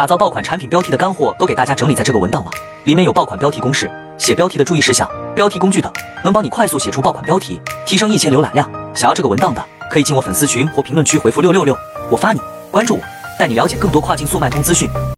打造爆款产品标题的干货都给大家整理在这个文档了里面有爆款标题公式写标题的注意事项标题工具等能帮你快速写出爆款标题提升一千浏览量。想要这个文档的可以进我粉丝群或评论区回复六六六我发你关注我带你了解更多跨境速卖通资讯。